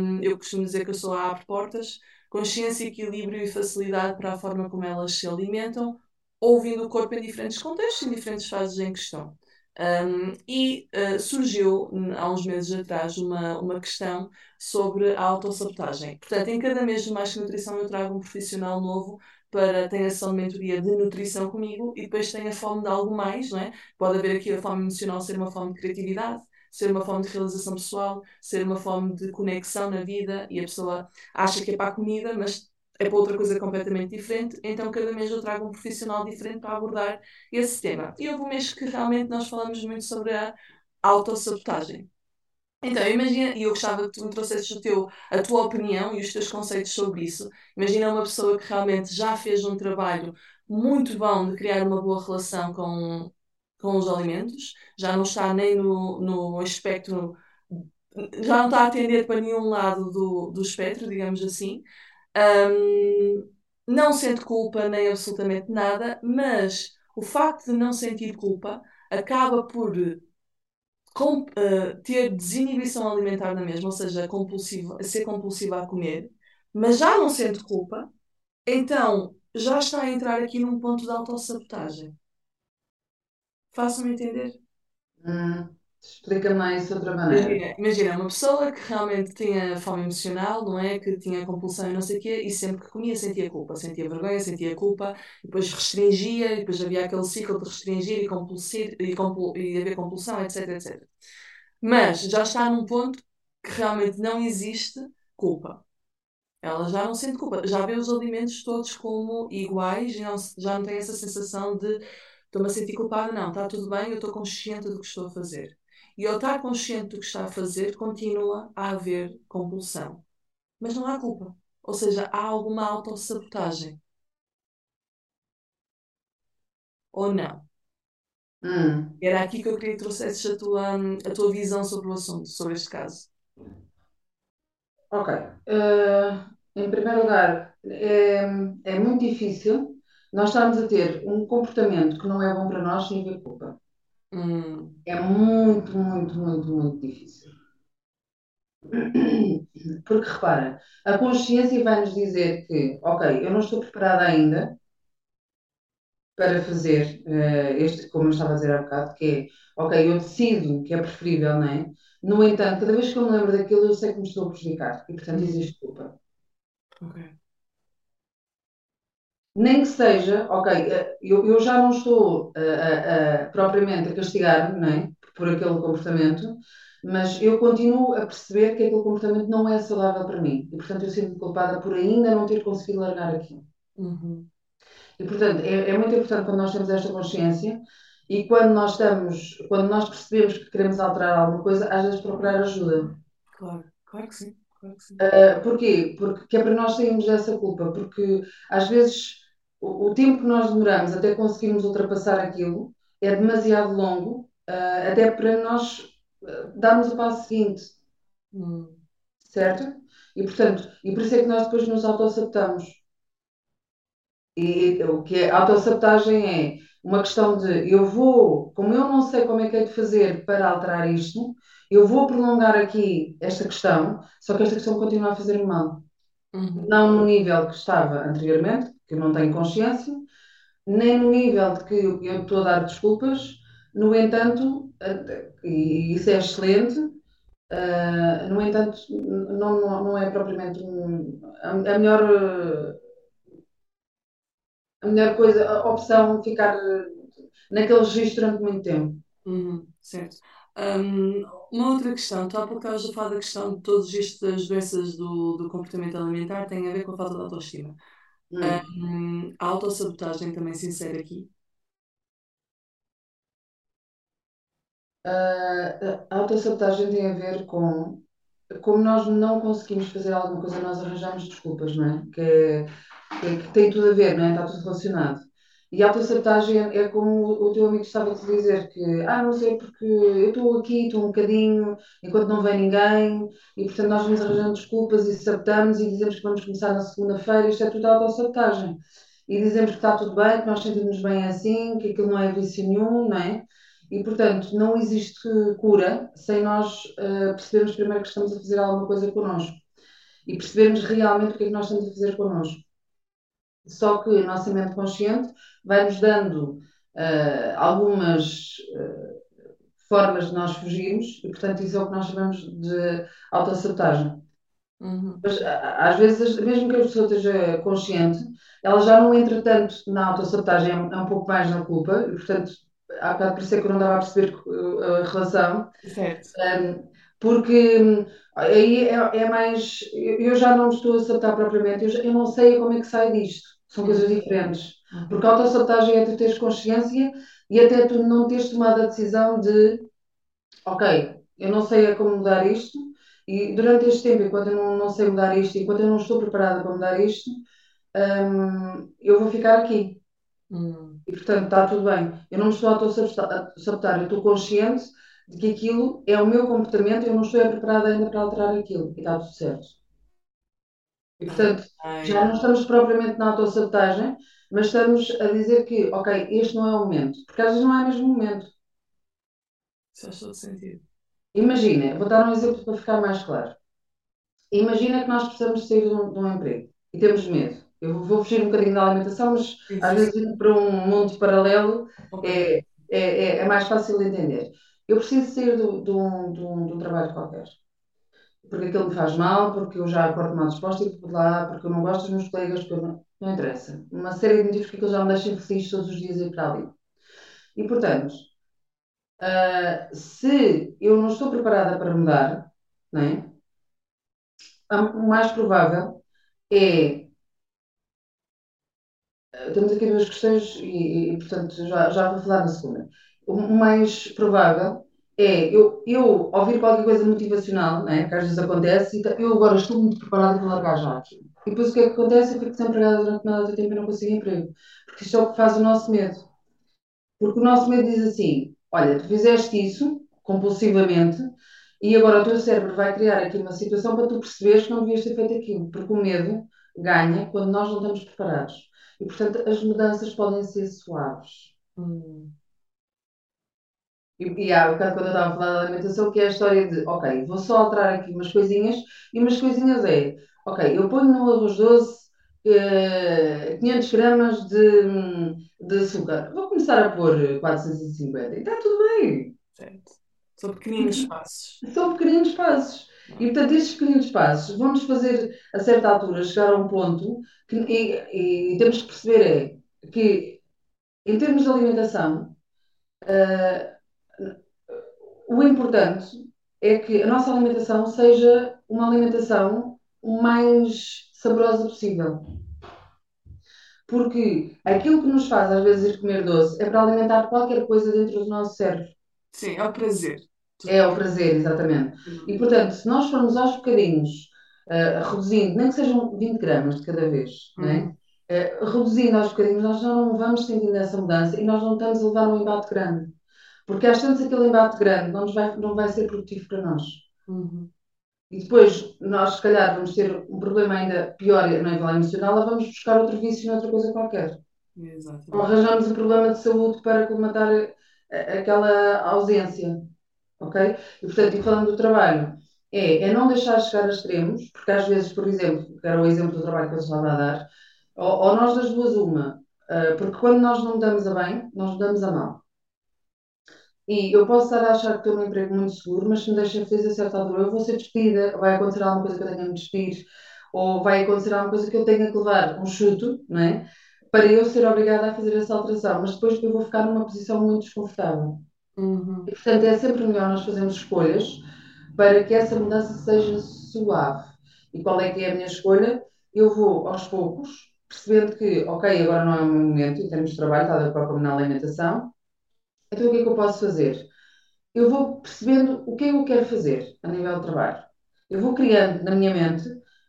Hum, eu costumo dizer que eu sou a abre portas, consciência, equilíbrio e facilidade para a forma como elas se alimentam, ouvindo o corpo em diferentes contextos, em diferentes fases em que estão. Um, e uh, surgiu há uns meses atrás uma, uma questão sobre a autossabotagem. Portanto, em cada mês de Mais que Nutrição eu trago um profissional novo para ter essa mentoria de nutrição comigo e depois tem a fome de algo mais, não é? Pode haver aqui a fome emocional ser uma fome de criatividade, ser uma fome de realização pessoal, ser uma fome de conexão na vida e a pessoa acha que é para a comida, mas é para outra coisa completamente diferente. Então, cada mês eu trago um profissional diferente para abordar esse tema. E houve um mês que realmente nós falamos muito sobre a autossabotagem. Então, imagina, e eu gostava que tu me trouxesses o teu, a tua opinião e os teus conceitos sobre isso. Imagina uma pessoa que realmente já fez um trabalho muito bom de criar uma boa relação com, com os alimentos, já não está nem no, no aspecto, já não está a atender para nenhum lado do, do espectro, digamos assim. Ahm, não sente culpa nem absolutamente nada, mas o facto de não sentir culpa acaba por com- eh, ter desinibição alimentar na mesma, ou seja, compulsiva, ser compulsiva a comer, mas já não sente culpa, então já está a entrar aqui num ponto de autossabotagem. Façam-me entender? Hum, explica mais de outra maneira. Imagina, imagina, uma pessoa que realmente tinha fome emocional, não é? Que tinha compulsão e não sei o quê, e sempre que comia sentia culpa, sentia vergonha, sentia culpa, e depois restringia, e depois havia aquele ciclo de restringir e, compulsir, e, compul, e haver compulsão, etc, etc. Mas já está num ponto que realmente não existe culpa. Ela já não sente culpa, já vê os alimentos todos como iguais e não, já não tem essa sensação de estou-me a sentir culpada. Não, está tudo bem, eu estou consciente do que estou a fazer. E ao estar consciente do que está a fazer, continua a haver compulsão. Mas não há culpa. Ou seja, há alguma autossabotagem. Ou não. Hum, Era aqui que eu queria que trouxesses a tua, a tua visão sobre o assunto, sobre este caso. ok. Eh, em primeiro lugar, é, é muito difícil nós estarmos a ter um comportamento que não é bom para nós sem haver culpa. Hum, É muito, muito, muito, muito difícil. Porque repara, a consciência vai-nos dizer que, ok, eu não estou preparada ainda para fazer eh, este, como eu estava a dizer há bocado, que é, ok, eu decido que é preferível, não é? No entanto, cada vez que eu me lembro daquilo, eu sei que me estou a prejudicar e, portanto, existe culpa. ok. Nem que seja, ok, eh, eu, eu já não estou eh, a- a- propriamente a castigar, não é? Por aquele comportamento, mas eu continuo a perceber que aquele comportamento não é saudável para mim e, portanto, eu sinto-me culpada por ainda não ter conseguido largar aquilo. Uhum, E, portanto, é, é muito importante quando nós temos esta consciência e quando nós estamos, quando nós percebemos que queremos alterar alguma coisa, às vezes procurar ajuda. claro, claro que sim, claro que sim. Uh, porquê? Porque que é para nós sairmos dessa culpa, porque às vezes o, o tempo que nós demoramos até conseguirmos ultrapassar aquilo é demasiado longo, uh, até para nós uh, darmos o passo seguinte, Hum, certo? E portanto, e por isso é que nós depois nos autossabotamos. E o que é autossabotagem é uma questão de eu vou, como eu não sei como é que é de fazer para alterar isto, eu vou prolongar aqui esta questão, só que esta questão continua a fazer mal. Uhum. não no nível que estava anteriormente, que não tenho consciência, nem no nível de que eu estou a dar desculpas. No entanto, e isso é excelente, eh, no entanto, não, não, é propriamente um- a, a melhor, a melhor coisa, a opção ficar naquele registro durante muito tempo. Uhum, certo. Hum, uma outra questão, tu há pouco estavas a falar da questão de todas estas doenças do, do comportamento alimentar têm a ver com a falta de autoestima. Hum. Hum, a autossabotagem também se insere aqui. A a autossabotagem tem a ver com como nós não conseguimos fazer alguma coisa, nós arranjamos desculpas, não é? Que, é- que, é- que tem tudo a ver, não é? Está tudo relacionado. E a autossabotagem é, é como o teu amigo estava a te dizer que, ah, não sei, porque eu estou aqui, estou um bocadinho, enquanto não vem ninguém, e portanto nós vamos arranjando desculpas e sabotamos e dizemos que vamos começar na segunda-feira, isto é tudo autossabotagem. E dizemos que está tudo bem, que nós sentimos bem assim, que aquilo não é vício nenhum, não é? E, portanto, não existe cura sem nós eh, percebermos primeiro que estamos a fazer alguma coisa connosco e percebermos realmente o que é que nós estamos a fazer connosco. Só que a nossa mente consciente vai-nos dando eh, algumas eh, formas de nós fugirmos e, portanto, isso é o que nós chamamos de autossabotagem. Uhum, Mas às vezes, mesmo que a pessoa esteja consciente, ela já não entra tanto na autossabotagem, é um é pouco mais na culpa, e, portanto, há bocado por isso é que eu não estava a perceber uh, a relação, certo. um, porque hum, aí é, é mais. Eu já não estou a sabotar propriamente, eu, já- eu não sei como é que sai disto, são coisas diferentes. Uhum, Porque a autossabotagem é tu teres consciência e até tu não teres tomado a decisão de ok, eu não sei como mudar isto, e durante este tempo, enquanto eu não, não sei mudar isto, enquanto eu não estou preparada para mudar isto, hum, eu vou ficar aqui. uhum, E portanto está tudo bem. Eu não me estou a auto-sabotar, eu estou consciente de que aquilo é o meu comportamento, eu não estou preparada ainda para alterar aquilo, e está tudo certo. E portanto, já Ai, não estamos propriamente na autossabotagem, mas estamos a dizer que, ok, este não é o momento, porque às vezes não é mesmo o momento. isso faz todo sentido. Imagina, vou dar um exemplo para ficar mais claro. Imagina que nós precisamos sair de um, de um emprego e temos medo. Eu vou fugir um bocadinho da alimentação, mas às vezes indo para um mundo paralelo Ok. é, é, é, é mais fácil de entender. Eu preciso sair de um, de um, trabalho qualquer, porque aquilo me faz mal, porque eu já acordo mal disposta e por lá, porque eu não gosto dos meus colegas, porque não, não interessa. Uma série de motivos que aquilo já me deixa infeliz todos os dias ir para ali. E portanto, ah, se eu não estou preparada para mudar, não é? o mais provável é Temos aqui duas questões e, e, portanto, já, já vou falar na segunda. O mais provável é eu, eu ouvir qualquer coisa motivacional, né, que às vezes acontece, eu agora estou muito preparada para largar já aqui. E depois o que é que acontece? Eu fico desempregada durante uma de tempo e não consigo emprego. Porque isto é o que faz o nosso medo. Porque o nosso medo diz assim: olha, tu fizeste isso compulsivamente e agora o teu cérebro vai criar aqui uma situação para tu perceberes que não devias ter feito aquilo. Porque o medo ganha quando nós não estamos preparados. E, portanto, as mudanças podem ser suaves. Hum, E, e há bocado quando eu estava a falar da alimentação, que é a história de, ok, vou só alterar aqui umas coisinhas, e umas coisinhas é, ok, eu ponho no arroz doce eh, 500 gramas de, de açúcar. Vou começar a pôr 450 e está tudo bem. certo. São pequeninos passos. São pequeninos passos. E, portanto, estes pequeninos passos vão-nos fazer, a certa altura, chegar a um ponto que, e, e temos que perceber é que, em termos de alimentação, eh, o importante é que a nossa alimentação seja uma alimentação o mais saborosa possível. Porque aquilo que nos faz, às vezes, ir comer doce é para alimentar qualquer coisa dentro do nosso cérebro. Sim, é o prazer. É o prazer, exatamente. E, portanto, se nós formos aos bocadinhos, eh, reduzindo, nem que sejam 20 gramas de cada vez, Uhum, né? Eh, reduzindo aos bocadinhos, nós já não vamos sentindo essa mudança e nós não estamos a levar um embate grande. Porque às tantas aquele embate grande não, nos vai, não vai ser produtivo para nós. uhum, E depois nós, se calhar, vamos ter um problema ainda pior a nível emocional, ou vamos buscar outro vício noutra coisa qualquer. Ou exatamente. arranjamos um problema de saúde para colmatar a- aquela ausência. Ok? E portanto, e falando do trabalho, é, é não deixar chegar a extremos, porque às vezes, por exemplo, que era o exemplo do trabalho que eu estava a dar, ou, ou nós das duas uma, uh, porque quando nós não damos a bem, nós damos a mal. E eu posso estar a achar que estou num emprego muito seguro, mas se me deixa feliz a certa altura, eu vou ser despedida, vai acontecer alguma coisa que eu tenha de me despedir, ou vai acontecer alguma coisa que eu tenha que levar um chuto, não é? Para eu ser obrigada a fazer essa alteração, mas depois eu vou ficar numa posição muito desconfortável. Uhum. E, portanto, é sempre melhor nós fazermos escolhas para que essa mudança seja suave. E qual é que é a minha escolha? Eu vou aos poucos, percebendo que, ok, agora não é o meu momento em termos de trabalho, está a ver na alimentação, então o que é que eu posso fazer? Eu vou percebendo o que é que eu quero fazer a nível de trabalho. Eu vou criando na minha mente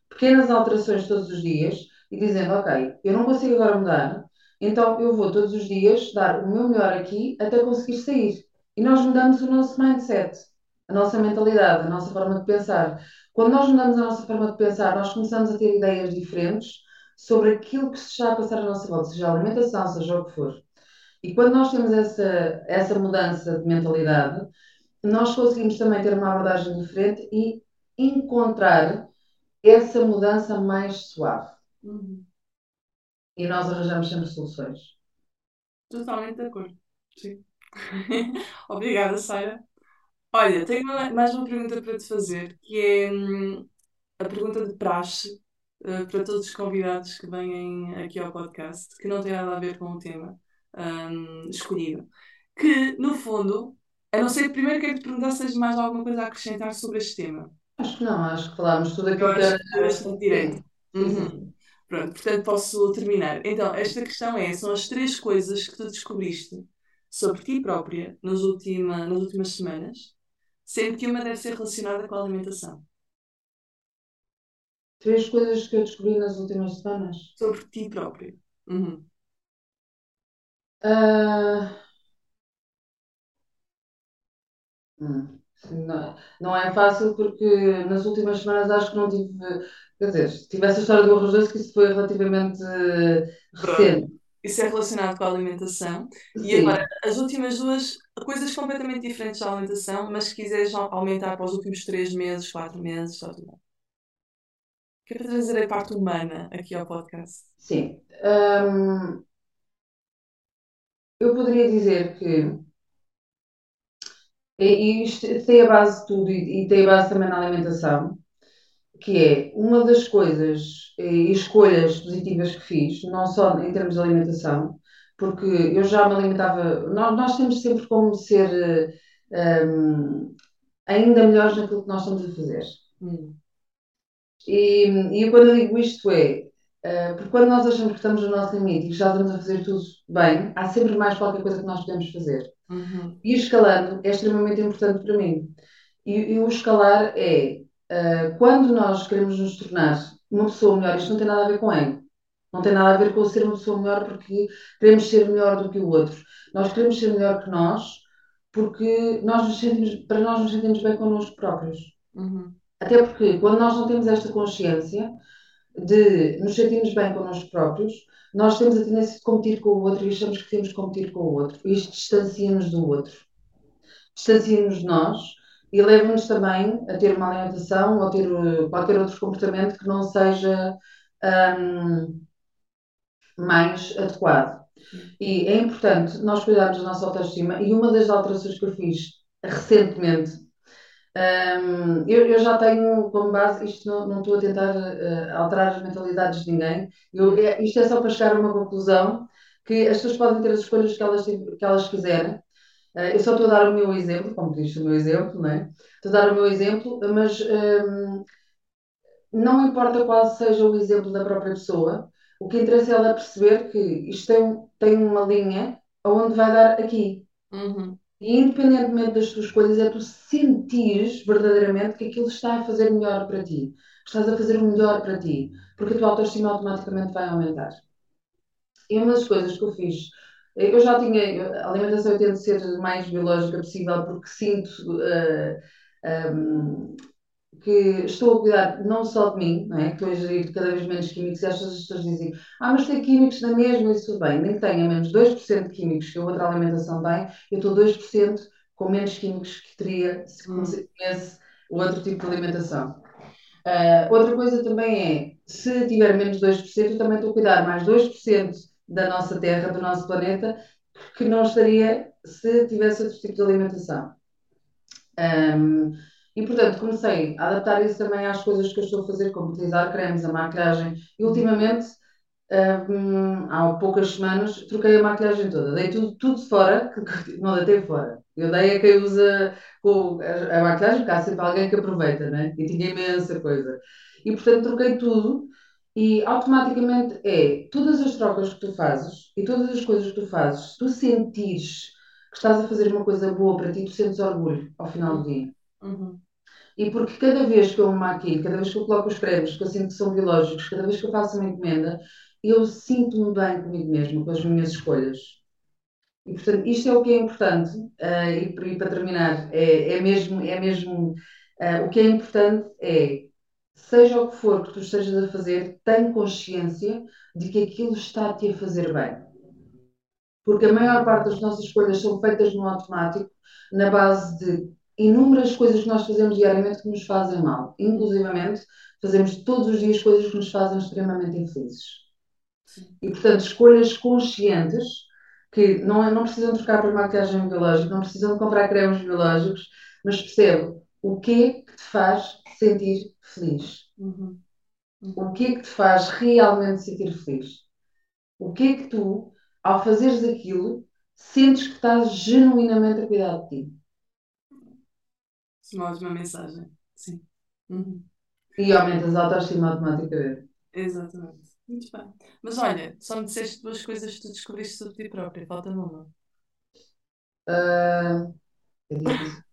pequenas alterações todos os dias e dizendo, ok, eu não consigo agora mudar, então eu vou todos os dias dar o meu melhor aqui até conseguir sair. E nós mudamos o nosso mindset a nossa mentalidade, a nossa forma de pensar. Quando nós mudamos a nossa forma de pensar, nós começamos a ter ideias diferentes sobre aquilo que se está a passar à nossa volta, seja a alimentação, seja o que for. E quando nós temos essa, essa mudança de mentalidade, nós conseguimos também ter uma abordagem diferente e encontrar essa mudança mais suave. Uhum. E nós arranjamos sempre soluções. Totalmente de acordo. Sim. Obrigada, Sara. Olha, tenho mais uma pergunta para te fazer, que é hum, a pergunta de praxe, uh, para todos os convidados que vêm aqui ao podcast, que não tem nada a ver com o tema um, escolhido. Que, no fundo, a não ser, primeiro quero te perguntar se tens mais alguma coisa a acrescentar sobre este tema. Acho que não, acho que falámos tudo aquilo que era. bastante direito. Uhum. Pronto, portanto posso terminar. Então, esta questão é: são as três coisas que tu descobriste sobre ti própria nas, última, nas últimas semanas sendo que uma deve ser relacionada com a alimentação. Três coisas que eu descobri nas últimas semanas. Sobre ti próprio. Uhum. Uh... Hum. Não, não é fácil porque nas últimas semanas acho que não tive. Quer dizer, tive essa história do arroz doce que isso foi relativamente recente. Isso é relacionado com a alimentação. E agora, as últimas duas coisas completamente diferentes da alimentação, mas se quiseres aumentar para os últimos três meses, quatro meses, só tudo bem. Que é para trazer a parte humana aqui ao podcast. Sim. Hum, eu poderia dizer que. E isto tem a base de tudo e, e tem a base também na alimentação, que é uma das coisas e escolhas positivas que fiz, não só em termos de alimentação, porque eu já me alimentava. Nós, nós temos sempre como ser um, ainda melhores naquilo que nós estamos a fazer. Hum. E, e quando eu digo isto é, uh, porque quando nós achamos que estamos no nosso limite e que já estamos a fazer tudo bem, há sempre mais qualquer coisa que nós podemos fazer. Uhum. E escalando é extremamente importante para mim. E, e o escalar é uh, quando nós queremos nos tornar uma pessoa melhor, isto não tem nada a ver com ego. Não tem nada a ver com ser uma pessoa melhor porque queremos ser melhor do que o outro. Nós queremos ser melhor que nós porque nós nos sentimos, para nós nos sentimos bem connosco próprios. Uhum. Até porque quando nós não temos esta consciência de nos sentirmos bem connosco próprios, nós temos a tendência de competir com o outro e achamos que temos de competir com o outro. Isto distancia-nos do outro. Distancia-nos de nós e leva-nos também a ter uma alimentação ou ter uh, qualquer outro comportamento que não seja um, mais adequado. E é importante nós cuidarmos da nossa autoestima e uma das alterações que eu fiz recentemente, um, eu, eu, já tenho como base, isto não, não estou a tentar uh, alterar as mentalidades de ninguém, eu, é, isto é só para chegar a uma conclusão que as pessoas podem ter as escolhas que elas, que elas quiserem, Uh, eu só estou a dar o meu exemplo, como disse o meu exemplo, não é? Estou a dar o meu exemplo, mas um, não importa qual seja o exemplo da própria pessoa, o que interessa é ela perceber que isto tem, tem uma linha aonde vai dar aqui. Uhum. E independentemente das tuas escolhas, é tu sentires verdadeiramente que aquilo está a fazer melhor para ti. Estás a fazer o melhor para ti, porque a tua autoestima automaticamente vai aumentar. E uma das coisas que eu fiz eu já tinha, a alimentação eu tento ser mais biológica possível porque sinto uh, eh, um, ehm, que estou a cuidar não só de mim, não é? que estou a gerir cada vez menos químicos e as pessoas dizem, ah, mas tem químicos na mesma, isso bem. Nem que tenha menos 2% de químicos que a outra alimentação tem, eu estou 2% com menos químicos que teria se hum. comesse o outro tipo de alimentação. Uh, outra coisa também é, se tiver menos 2%, eu também estou a cuidar mais 2% da nossa Terra, do nosso planeta, que não estaria se tivesse outro tipo de alimentação. Um, e, portanto, comecei a adaptar isso também às coisas que eu estou a fazer, como utilizar cremes, a maquilhagem. E, ultimamente, um, há poucas semanas, troquei a maquilhagem toda. Dei tudo, tudo fora, que, não deitei fora. Eu dei a quem usa com a, maquilhagem, porque há sempre alguém que aproveita, né? E tinha imensa coisa. E, portanto, troquei tudo. E automaticamente é todas as trocas que tu fazes e todas as coisas que tu fazes, tu sentires que estás a fazer uma coisa boa para ti, tu sentes orgulho ao final do dia. Uhum. E porque cada vez que eu me cada vez que eu coloco os cremes, que eu sinto que são biológicos, cada vez que eu faço uma encomenda, eu sinto-me bem comigo mesmo, com as minhas escolhas. E, portanto, isto é o que é importante. Uh, e, e, para terminar, é, é mesmo, é mesmo uh, o que é importante é, seja o que for que tu estejas a fazer, tem consciência de que aquilo está-te a fazer bem. Porque a maior parte das nossas escolhas são feitas no automático, na base de inúmeras coisas que nós fazemos diariamente que nos fazem mal. Inclusivamente, fazemos todos os dias coisas que nos fazem extremamente infelizes. E, portanto, escolhas conscientes que não, não precisam trocar por maquiagem biológica, não precisam comprar cremes biológicos, mas percebe o que é que te faz sentir feliz. Uhum. Uhum. O que é que te faz realmente sentir feliz? O que é que tu, ao fazeres aquilo, sentes que estás genuinamente a cuidar de ti? É uma ótima mensagem. Sim. Uhum. E aumentas a autoestima automaticamente. Exatamente. Muito bem. Mas olha, só me disseste duas coisas que tu descobriste sobre ti própria. Falta-me uma. Uh, é difícil.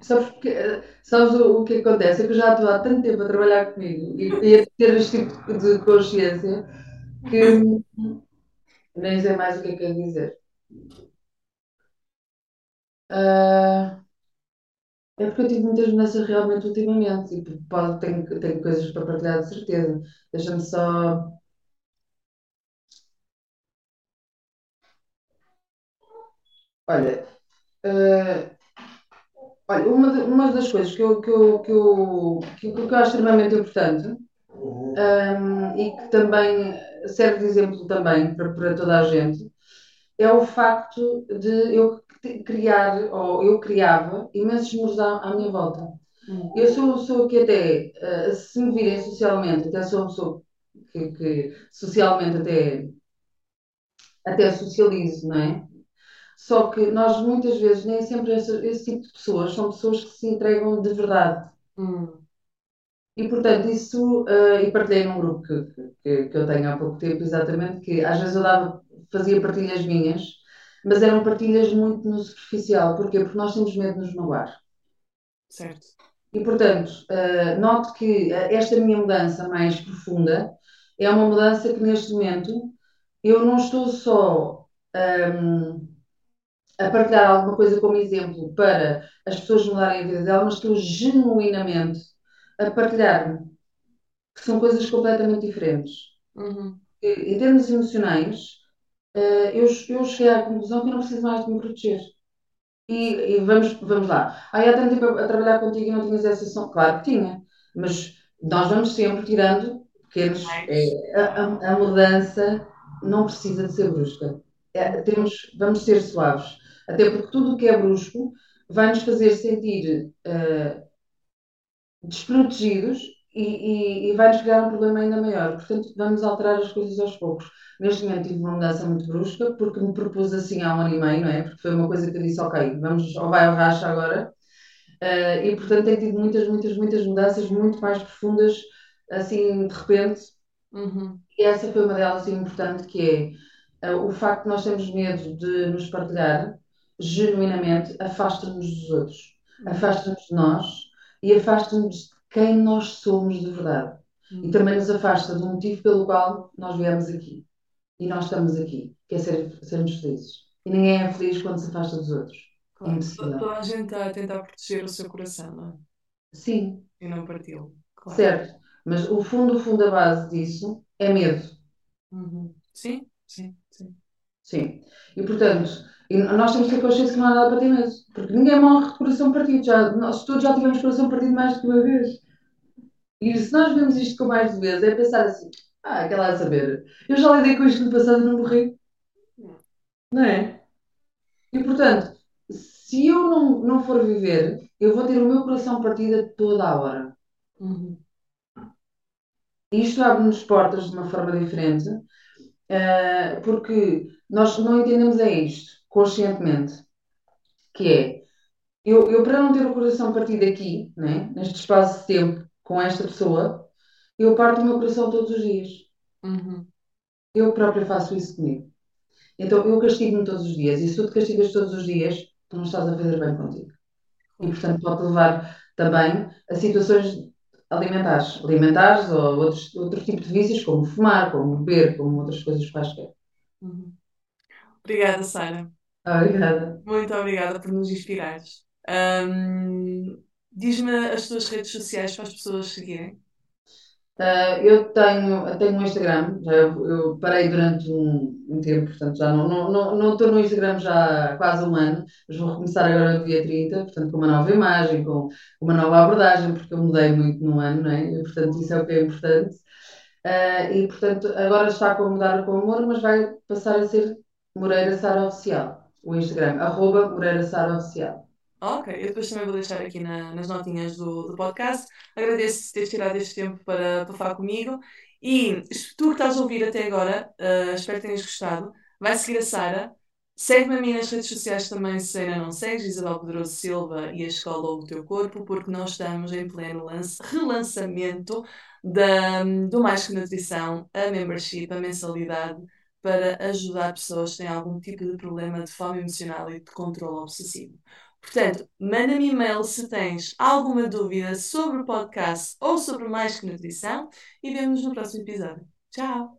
Sabes, porque, sabes o, o que acontece? É que eu já estou há tanto tempo a trabalhar comigo e, a ter este tipo de consciência que nem sei mais o que é que eu dizer. Uh, é porque eu tive muitas mudanças realmente ultimamente e pode, tenho, tenho coisas para partilhar de certeza. Deixa-me só. Olha, uh, olha uma, de- uma das coisas que eu, que eu, que eu, que eu, que eu acho extremamente importante, um, e que também serve de exemplo também para, para toda a gente, é o facto de eu criar, ou eu criava imensos muros à, à minha volta. Eu sou uma pessoa que até, uh, se me virem socialmente, até sou uma pessoa que, que socialmente até, até socializo, não é? Só que nós muitas vezes, nem sempre esse, esse tipo de pessoas são pessoas que se entregam de verdade. E portanto, isso, uh, e partilhei num grupo que, que, que eu tenho há pouco tempo, exatamente, que às vezes eu dava, fazia partilhas minhas, mas eram partilhas muito no superficial. Porquê? Porque nós temos medo de nos magoar. Certo. E portanto, uh, noto que esta minha mudança mais profunda é uma mudança que neste momento eu não estou só. Um, a partilhar alguma coisa como exemplo para as pessoas mudarem a vida delas, mas estou genuinamente a partilhar que são coisas completamente diferentes. Uhum. Em termos emocionais, eh, eu, eu cheguei à conclusão que eu não preciso mais de me proteger. E, e vamos, vamos lá. Aí há tanto tempo a, a trabalhar contigo e não tinhas essa sensação? Claro que tinha, mas nós vamos sempre tirando pequenos. É, a, a, mudança não precisa de ser brusca. É, temos, vamos ser suaves. Até porque tudo o que é brusco vai nos fazer sentir uh, desprotegidos e, e, e vai-nos criar um problema ainda maior. Portanto, vamos alterar as coisas aos poucos. Neste momento tive uma mudança muito brusca, porque me propus assim há um ano e meio, não é? Porque foi uma coisa que eu disse, ok, vamos, ou vai ao racha agora. Uh, e, portanto, tenho tido muitas, muitas, muitas mudanças muito mais profundas, assim, de repente. Uhum. E essa foi uma delas, assim, importante, que é uh, o facto de nós termos medo de nos partilhar genuinamente, afasta-nos dos outros, uhum. afasta-nos de nós e afasta-nos de quem nós somos de verdade. Uhum. E também nos afasta do motivo pelo qual nós viemos aqui. E nós estamos aqui, que é ser, sermos felizes. E ninguém é feliz quando se afasta dos outros. É claro. É Toda a gente está a tentar proteger o seu coração, não é? Sim. E não parti-lo. Claro. Certo. Mas o fundo, o fundo, a base disso é medo. Uhum. Sim, sim, sim. Sim. E portanto, e nós temos que ter consciência que não há nada para ti mesmo. Porque ninguém morre de coração partido. Já, nós todos já tivemos coração partido mais do que uma vez. E se nós vemos isto com mais de vezes, é pensar assim, ah, aquela a saber. Eu já lidei com isto no passado e não morri. Não é? E portanto, se eu não, não for viver, eu vou ter o meu coração partido toda a hora. Uhum. Isto abre-nos portas de uma forma diferente, eh, porque nós não entendemos é isto, conscientemente, que é, eu, eu para não ter o coração partido aqui, né, neste espaço de tempo, com esta pessoa, eu parto o meu coração todos os dias. Uhum. Eu própria faço isso comigo. Então eu castigo-me todos os dias, e se tu te castigas todos os dias, tu não estás a fazer bem contigo. E portanto pode levar também a situações alimentares, alimentares ou outros, outro tipo de vícios, como fumar, como beber, como outras coisas quaisquer. Uhum. Obrigada, Sara. Obrigada. Muito obrigada por nos inspirares. Ahm, diz-me as tuas redes sociais para as pessoas seguirem. Uh, eu tenho, eu tenho um Instagram, já eu, parei durante um, um tempo, portanto já não estou não, não, não no Instagram já há quase um ano, mas vou recomeçar agora no dia 30, portanto com uma nova imagem, com uma nova abordagem, porque eu mudei muito no ano, não é? E, portanto isso é o que é importante. Uh, e portanto agora está com mudar com amor, mas vai passar a ser Moreira Sara Oficial, o Instagram, arroba Sara Oficial. Ok, eu depois também vou deixar aqui na- nas notinhas do, do podcast. Agradeço teres tirado este tempo para, para falar comigo. E tu que estás a ouvir até agora, eh, espero que tenhas gostado. Vai seguir a Sara. Segue-me a mim nas redes sociais também, se ainda não segues, Isabel Pedroso Silva e a Escola ou o Teu Corpo, porque nós estamos em pleno lance, relançamento da, do Mais Que Nutrição, a membership, a mensalidade, para ajudar pessoas que têm algum tipo de problema de fome emocional e de controle obsessivo. Portanto, manda-me e-mail se tens alguma dúvida sobre o podcast ou sobre mais que nutrição e vemos no próximo episódio. Tchau!